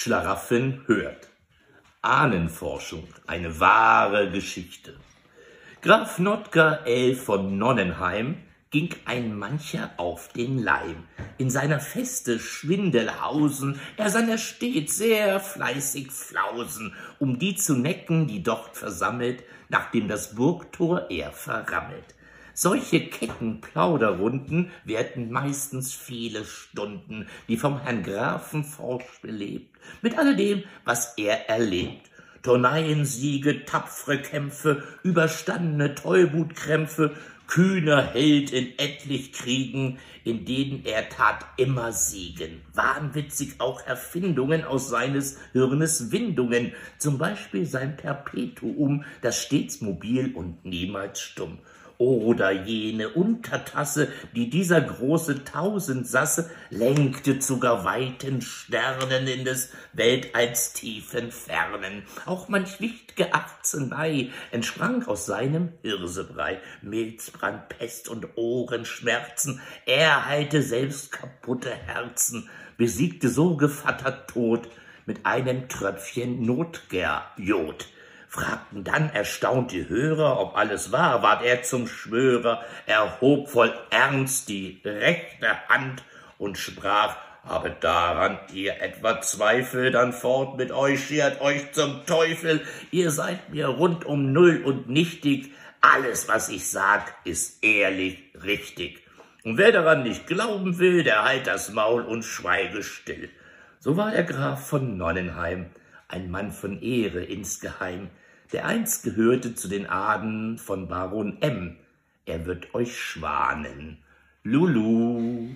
Schlaraffen hört. Ahnenforschung, eine wahre Geschichte. Graf Notker L. von Nonnenheim ging ein mancher auf den Leim. In seiner Feste Schwindelhausen, er sann er stets sehr fleißig Flausen, um die zu necken, die dort versammelt, nachdem das Burgtor er verrammelt. Solche kecken Plauderrunden währten meistens viele Stunden, die vom Herrn Grafen forsch belebt, mit alledem, was er erlebt. Tourneien, Siege, tapfre Kämpfe, überstandene Tollwutkrämpfe, kühner Held in etlich Kriegen, in denen er tat immer Siegen. Wahnwitzig auch Erfindungen aus seines Hirnes Windungen, zum Beispiel sein Perpetuum, das stets mobil und niemals stumm oder jene Untertasse, die dieser große Tausendsasse lenkte zu gar weiten Sternen in des Weltalls tiefen Fernen. Auch manch wichtge Arzenei entsprang aus seinem Hirsebrei. Milzbrand, Pest und Ohrenschmerzen, er heilte selbst kaputte Herzen, besiegte so gevatter Tod mit einem Tröpfchen Notgerjod fragten dann erstaunt die Hörer, ob alles wahr, ward er zum Schwörer, erhob voll Ernst die rechte Hand und sprach, habe daran ihr etwa Zweifel, dann fort mit euch, schert euch zum Teufel, ihr seid mir rundum null und nichtig, alles, was ich sag, ist ehrlich richtig. Und wer daran nicht glauben will, der halt das Maul und schweige still. So war der Graf von Nonnenheim, ein Mann von Ehre insgeheim, der einst gehörte zu den Aden von Baron M. Er wird euch schwanen. Lulu.